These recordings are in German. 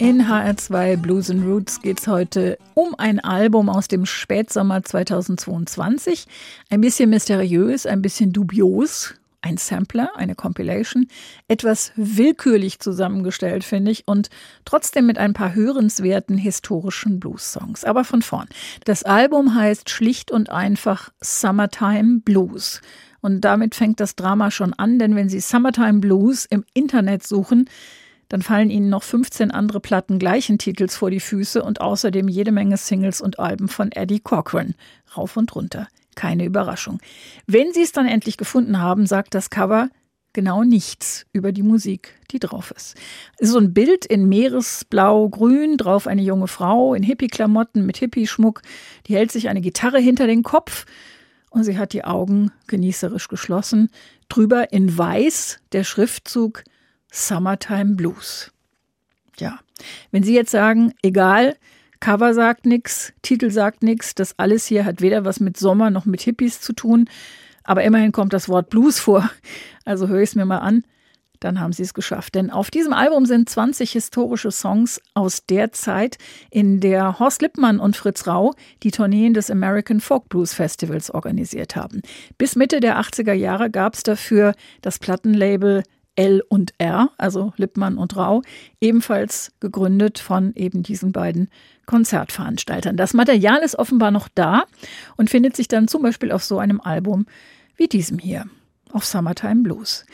In HR2 Blues and Roots geht es heute um ein Album aus dem Spätsommer 2022. Ein bisschen mysteriös, ein bisschen dubios. Ein Sampler, eine Compilation, etwas willkürlich zusammengestellt, finde ich, und trotzdem mit ein paar hörenswerten historischen Blues-Songs. Aber von vorn. Das Album heißt schlicht und einfach Summertime Blues. Und damit fängt das Drama schon an, denn wenn Sie Summertime Blues im Internet suchen, dann fallen ihnen noch 15 andere Platten gleichen Titels vor die Füße und außerdem jede Menge Singles und Alben von Eddie Cochran. Rauf und runter. Keine Überraschung. Wenn Sie es dann endlich gefunden haben, sagt das Cover genau nichts über die Musik, die drauf ist. So ein Bild in Meeresblau-Grün, drauf eine junge Frau in Hippie-Klamotten mit Hippie-Schmuck, die hält sich eine Gitarre hinter den Kopf und sie hat die Augen genießerisch geschlossen. Drüber in Weiß der Schriftzug Summertime Blues. Ja, wenn Sie jetzt sagen, egal, Cover sagt nichts, Titel sagt nichts, das alles hier hat weder was mit Sommer noch mit Hippies zu tun, aber immerhin kommt das Wort Blues vor, also höre ich es mir mal an, dann haben Sie es geschafft. Denn auf diesem Album sind 20 historische Songs aus der Zeit, in der Horst Lippmann und Fritz Rau die Tourneen des American Folk Blues Festivals organisiert haben. Bis Mitte der 80er Jahre gab es dafür das Plattenlabel L und R, also Lippmann und Rau, ebenfalls gegründet von eben diesen beiden Konzertveranstaltern. Das Material ist offenbar noch da und findet sich dann zum Beispiel auf so einem Album wie diesem hier, auf Summertime Blues.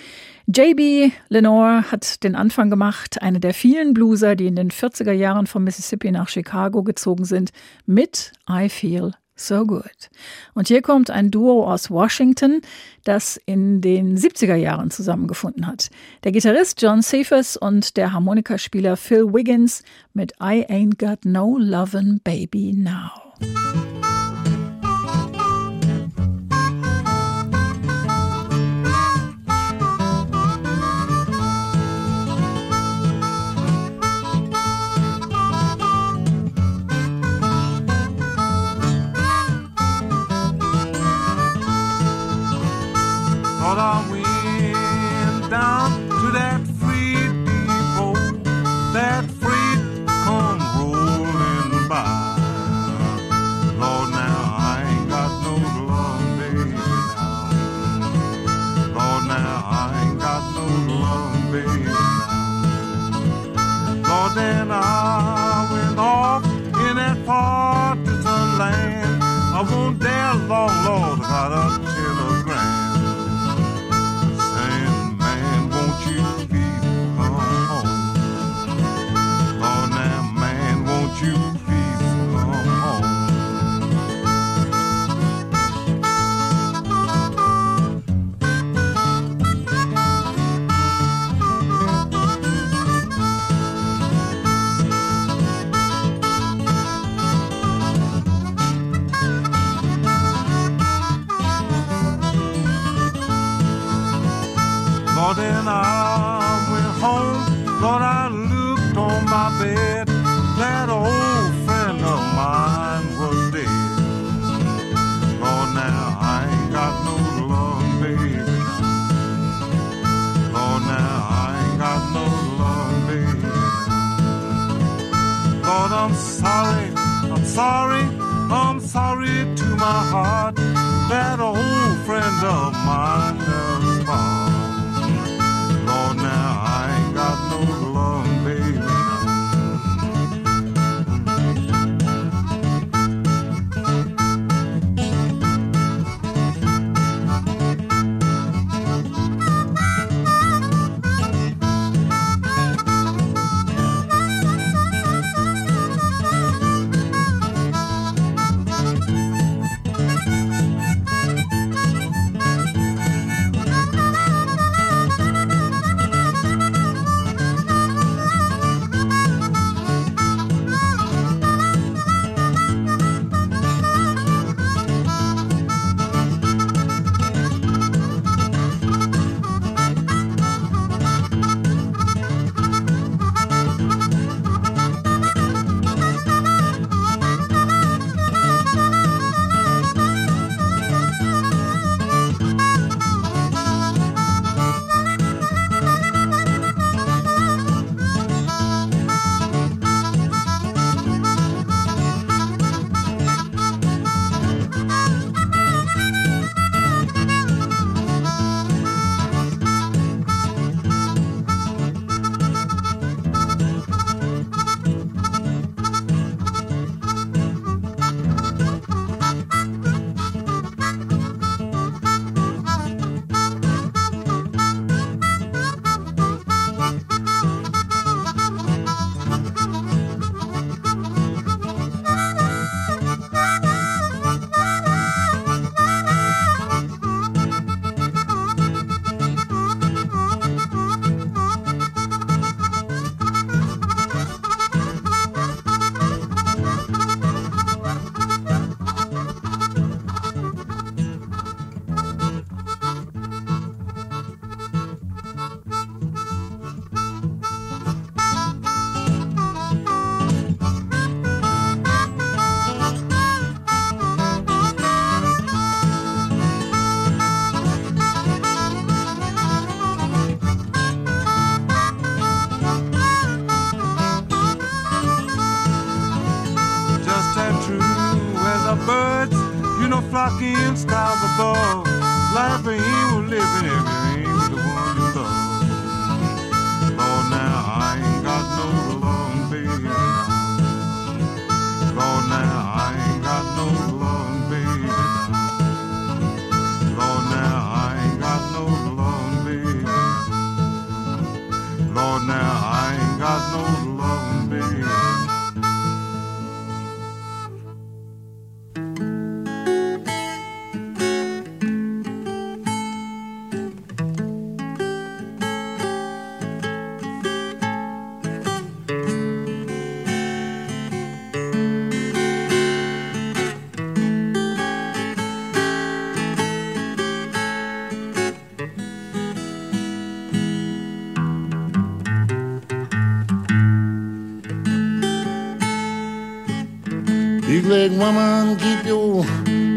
JB Lenore hat den Anfang gemacht, eine der vielen Blueser, die in den 40er Jahren von Mississippi nach Chicago gezogen sind, mit I Feel So Good. Und hier kommt ein Duo aus Washington, das in den 70er Jahren zusammengefunden hat. Der Gitarrist John Cephas und der Harmonikaspieler Phil Wiggins mit I Ain't Got No Lovin' Baby Now. But I went down to that free depot, that freight come rolling by. Lord, now I ain't got no love, baby. Now. Lord, now I ain't got no love, baby. Now. Lord, then I went off in that part to the land. I won't dare Lord, Lord, about a I'm sorry, I'm sorry, I'm sorry to my heart. That old friend of mine has gone. Big woman, keep your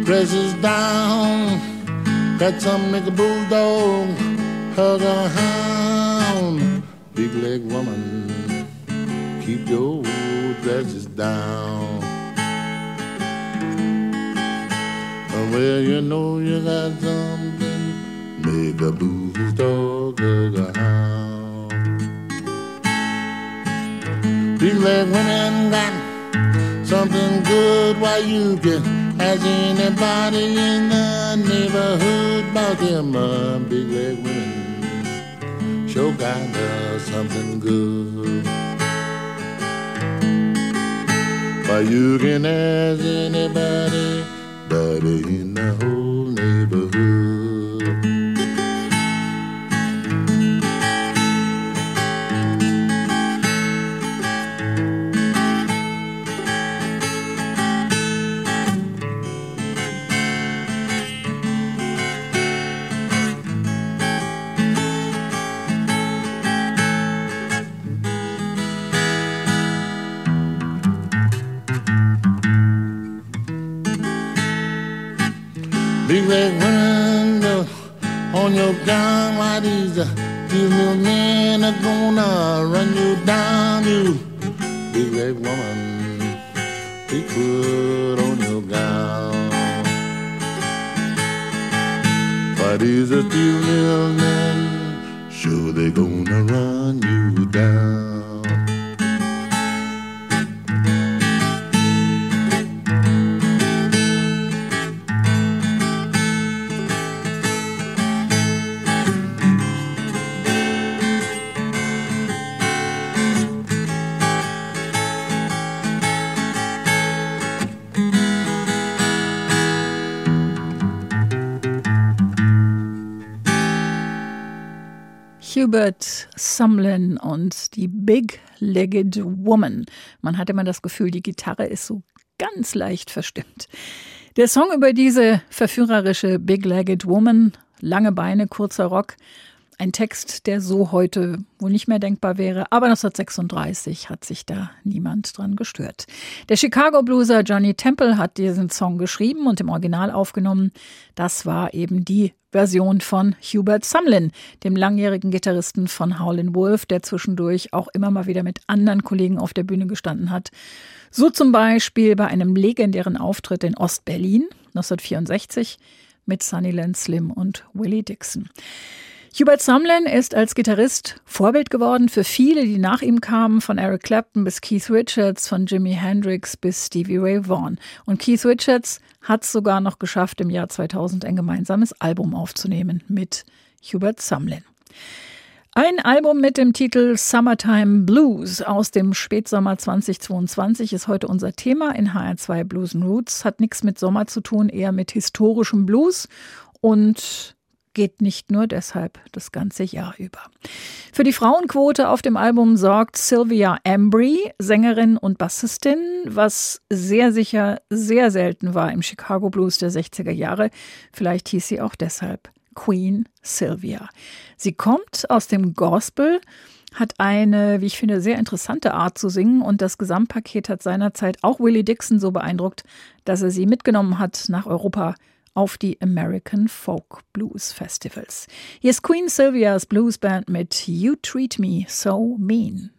dresses down. Got some make a bulldog, hug a hound. Big leg woman, keep your dresses down. Well, you know you got something, make a bulldog, hug a hound. Big leg women got something good while you can ask anybody in the neighborhood about them uh, big leg women. Sure uh, something good. Why you can ask anybody, buddy in the whole neighborhood. Women uh, on your gown, why these, these little men are gonna run you down, you big leg woman. Be put on your gown. Why these two little men, sure they gonna run you down. Hubert Sumlin und die Big-Legged Woman. Man hatte immer das Gefühl, die Gitarre ist so ganz leicht verstimmt. Der Song über diese verführerische Big-Legged Woman, lange Beine, kurzer Rock, ein Text, der so heute wohl nicht mehr denkbar wäre, aber 1936 hat sich da niemand dran gestört. Der Chicago Blueser Johnny Temple hat diesen Song geschrieben und im Original aufgenommen. Das war eben die Version von Hubert Sumlin, dem langjährigen Gitarristen von Howlin' Wolf, der zwischendurch auch immer mal wieder mit anderen Kollegen auf der Bühne gestanden hat. So zum Beispiel bei einem legendären Auftritt in Ostberlin 1964 mit Sunnyland Slim und Willie Dixon. Hubert Sumlin ist als Gitarrist Vorbild geworden für viele, die nach ihm kamen, von Eric Clapton bis Keith Richards, von Jimi Hendrix bis Stevie Ray Vaughan. Und Keith Richards hat es sogar noch geschafft, im Jahr 2000 ein gemeinsames Album aufzunehmen mit Hubert Sumlin. Ein Album mit dem Titel Summertime Blues aus dem Spätsommer 2022 ist heute unser Thema in HR2 Blues and Roots. Hat nichts mit Sommer zu tun, eher mit historischem Blues und geht nicht nur deshalb das ganze Jahr über. Für die Frauenquote auf dem Album sorgt Sylvia Embry, Sängerin und Bassistin, was sehr sicher sehr selten war im Chicago Blues der 60er Jahre. Vielleicht hieß sie auch deshalb Queen Sylvia. Sie kommt aus dem Gospel, hat eine, wie ich finde, sehr interessante Art zu singen und das Gesamtpaket hat seinerzeit auch Willie Dixon so beeindruckt, dass er sie mitgenommen hat nach Europa auf die American Folk Blues Festivals. Hier ist Queen Sylvias Blues Band mit You Treat Me So Mean.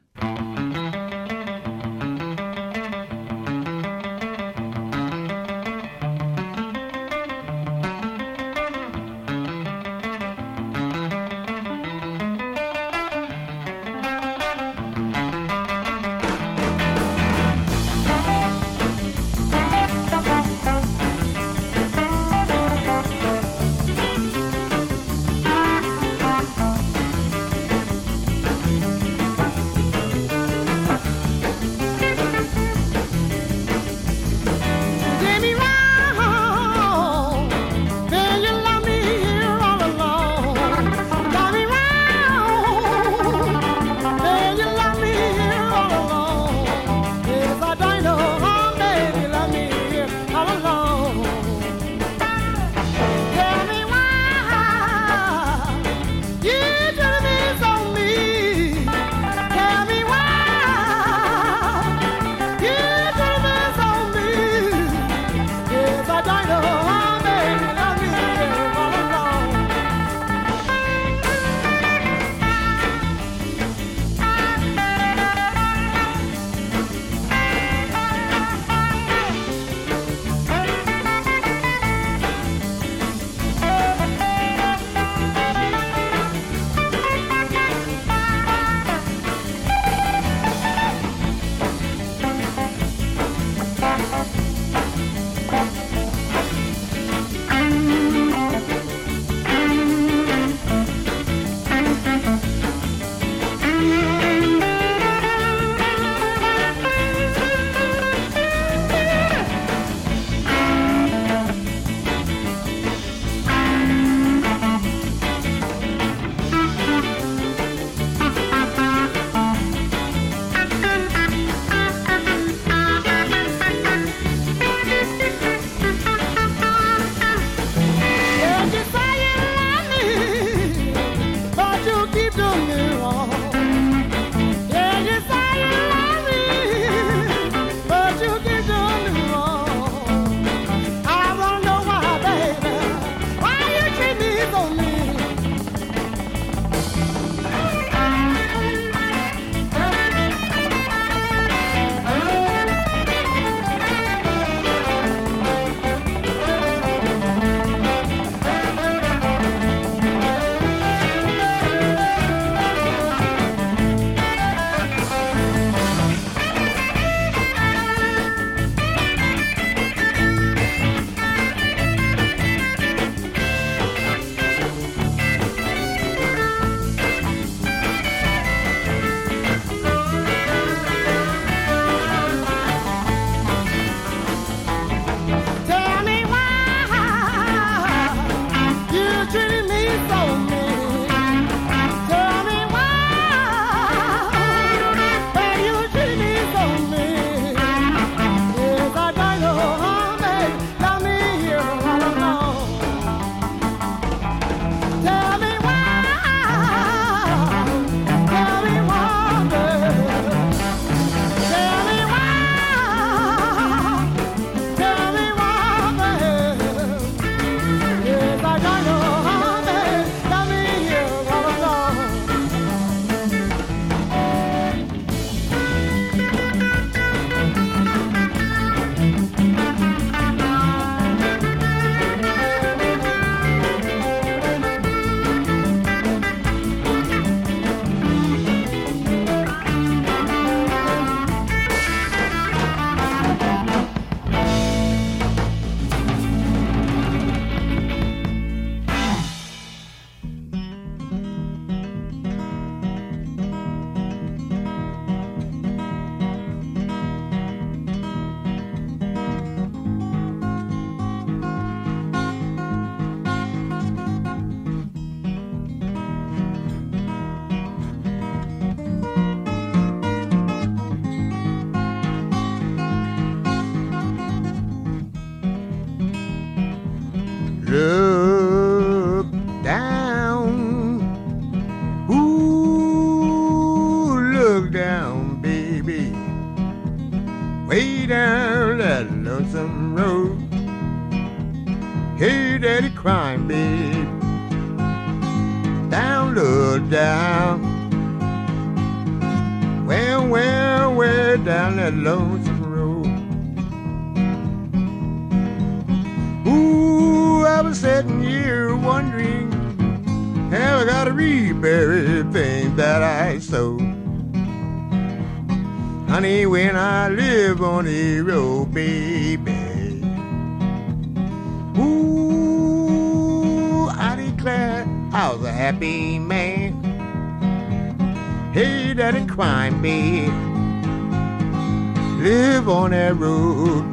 Live on that road.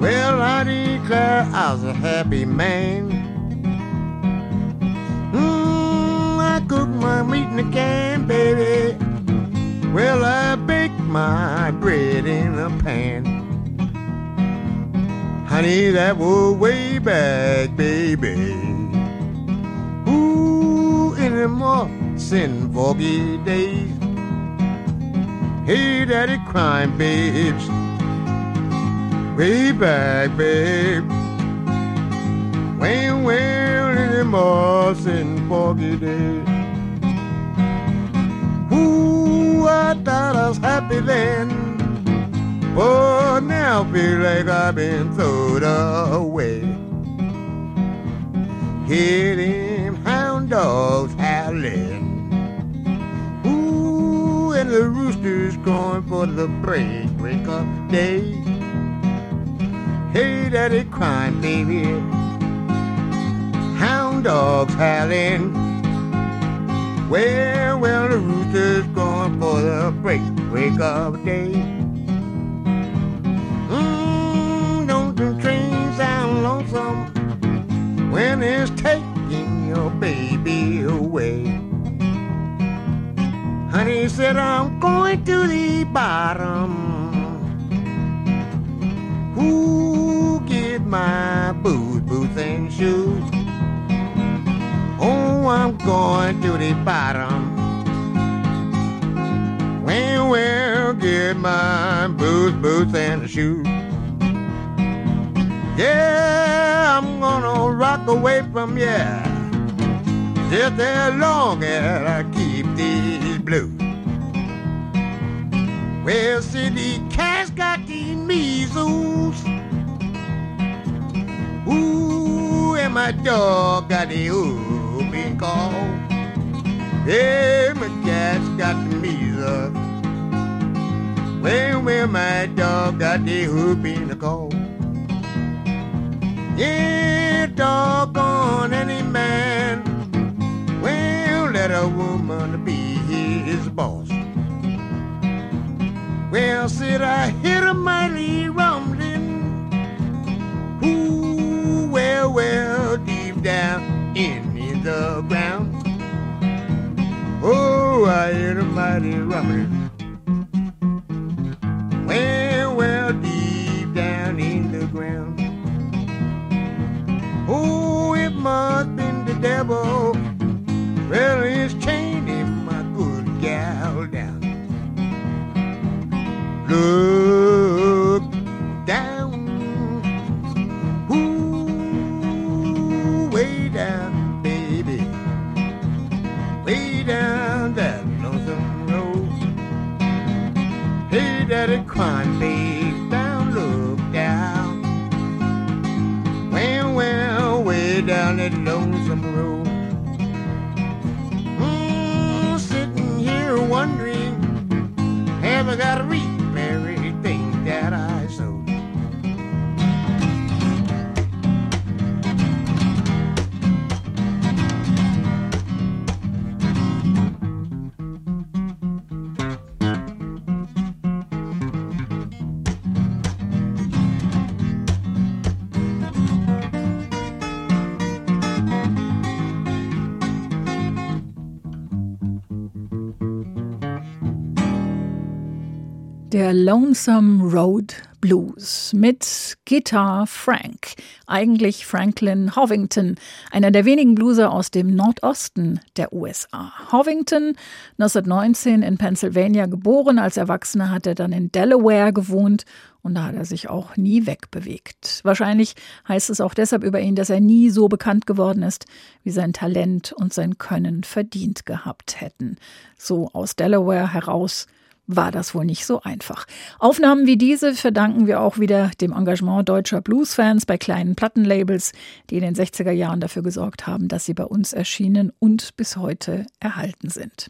Well, I declare I was a happy man. Mmm, I cook my meat in a can, baby. Well, I bake my bread in a pan. Honey, that was way back, baby. Ooh, in the mossing foggy days. Hey, daddy, crime, babes. Way back, babe. Well, way in the mossing foggy days. Ooh, I thought I was happy then. But now I feel like I've been thrown away. Hear them hound dogs howling. Roosters crowing for the break, break of day. Hey, daddy crying, baby. Hound dogs howling. Well, well, the rooster's going for the break, break of day. Mmm, don't the train sound lonesome when it's taking your baby away? Honey said, I'm going to the bottom. Who get my boots, boots and shoes? Oh, I'm going to the bottom. Well, well, get my boots, boots and shoes. Yeah, I'm gonna rock away from you. Just as long as I keep these. Well, see, the cat's got the measles. Ooh, and my dog got the whooping cough. Yeah, my cat's got the measles. Well, well, my dog got the whooping cough. Yeah, doggone any man. Well, let a woman be his boss. Well, said I hear a mighty rumbling. Ooh, well, well, deep down in, in the ground. Oh, I hear a mighty rumbling. Well, der Lonesome Road Blues mit Guitar Frank, eigentlich Franklin Hovington, einer der wenigen Blueser aus dem Nordosten der USA. Hovington, 1919 in Pennsylvania geboren, als Erwachsener hat er dann in Delaware gewohnt und da hat er sich auch nie wegbewegt. Wahrscheinlich heißt es auch deshalb über ihn, dass er nie so bekannt geworden ist, wie sein Talent und sein Können verdient gehabt hätten. So aus Delaware heraus war das wohl nicht so einfach. Aufnahmen wie diese verdanken wir auch wieder dem Engagement deutscher Bluesfans bei kleinen Plattenlabels, die in den 60er Jahren dafür gesorgt haben, dass sie bei uns erschienen und bis heute erhalten sind.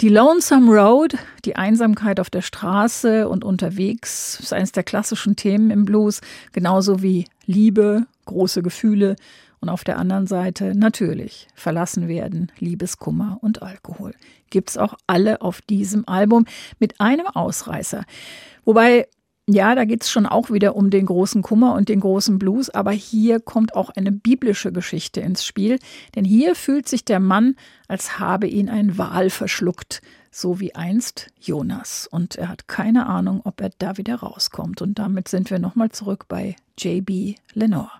Die Lonesome Road, die Einsamkeit auf der Straße und unterwegs, ist eines der klassischen Themen im Blues, genauso wie Liebe, große Gefühle und auf der anderen Seite natürlich verlassen werden, Liebeskummer und Alkohol. Gibt's auch alle auf diesem Album mit einem Ausreißer. Wobei ja, da geht's schon auch wieder um den großen Kummer und den großen Blues, aber hier kommt auch eine biblische Geschichte ins Spiel, denn hier fühlt sich der Mann, als habe ihn ein Wal verschluckt, so wie einst Jonas. Und er hat keine Ahnung, ob er da wieder rauskommt. Und damit sind wir nochmal zurück bei J.B. Lenore.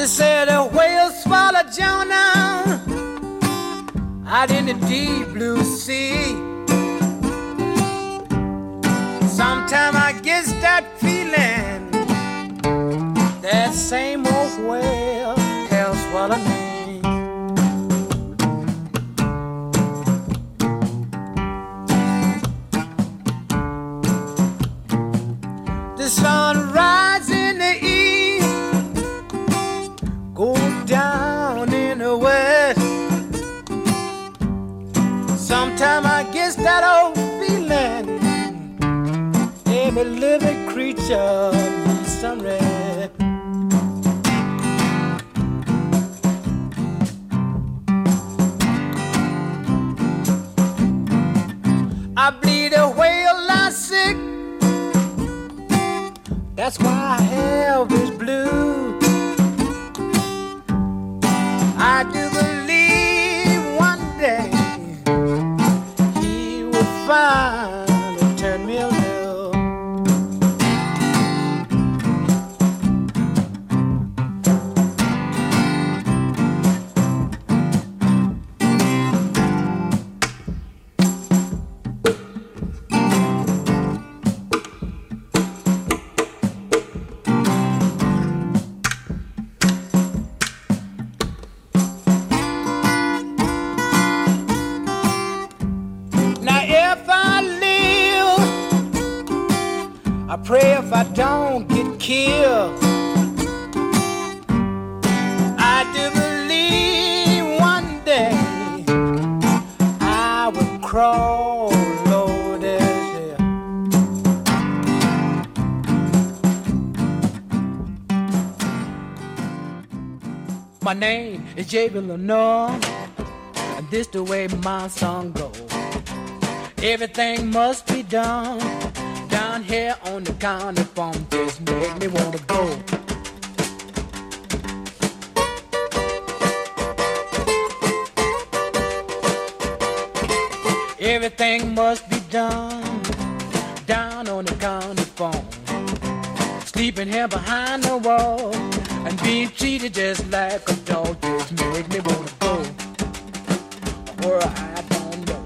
They said a whale swallowed Jonah out in the deep blue sea. My name is J.B. Lenore, and this the way my song goes. Everything must be done down here on the county farm. Just make me wanna go. Everything must be done down on the county farm. Sleeping here behind the wall and being treated just like a dog just make me wanna go. Where I don't know.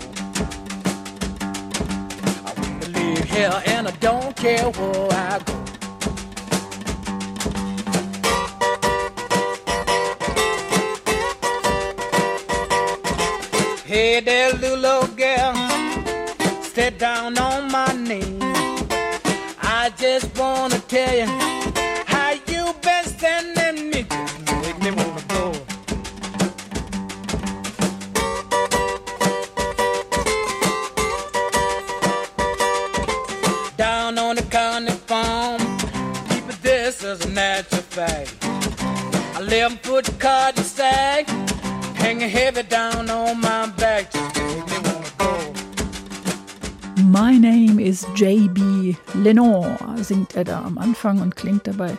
I wanna live here and I don't care where I go. Hey there, little girl, sit down on my knee. I just wanna tell you Lenore, singt er da am Anfang und klingt dabei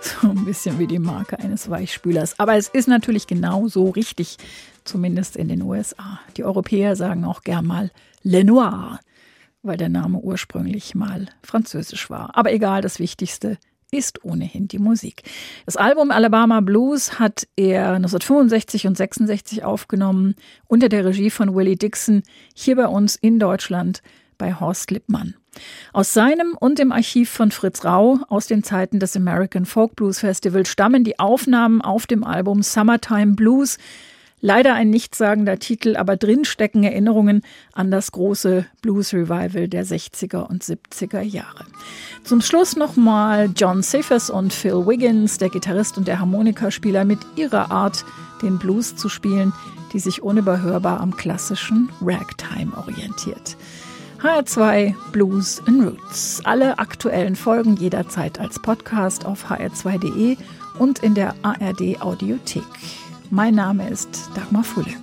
So ein bisschen wie die Marke eines Weichspülers. Aber es ist natürlich genau so richtig, zumindest in den USA. Die Europäer sagen auch gern mal Le Noir, weil der Name ursprünglich mal französisch war. Aber egal, das Wichtigste ist ohnehin die Musik. Das Album Alabama Blues hat er 1965 und 66 aufgenommen unter der Regie von Willie Dixon hier bei uns in Deutschland bei Horst Lippmann. Aus seinem und dem Archiv von Fritz Rau aus den Zeiten des American Folk Blues Festival stammen die Aufnahmen auf dem Album Summertime Blues, Leider ein nichtssagender Titel, aber drin stecken Erinnerungen an das große Blues Revival der 60er und 70er Jahre. Zum Schluss nochmal John Cephas und Phil Wiggins, der Gitarrist und der Harmonikaspieler, mit ihrer Art, den Blues zu spielen, die sich unüberhörbar am klassischen Ragtime orientiert. HR2 Blues and Roots. Alle aktuellen Folgen jederzeit als Podcast auf hr2.de und in der ARD Audiothek. Mein Name ist Dagmar Fulle.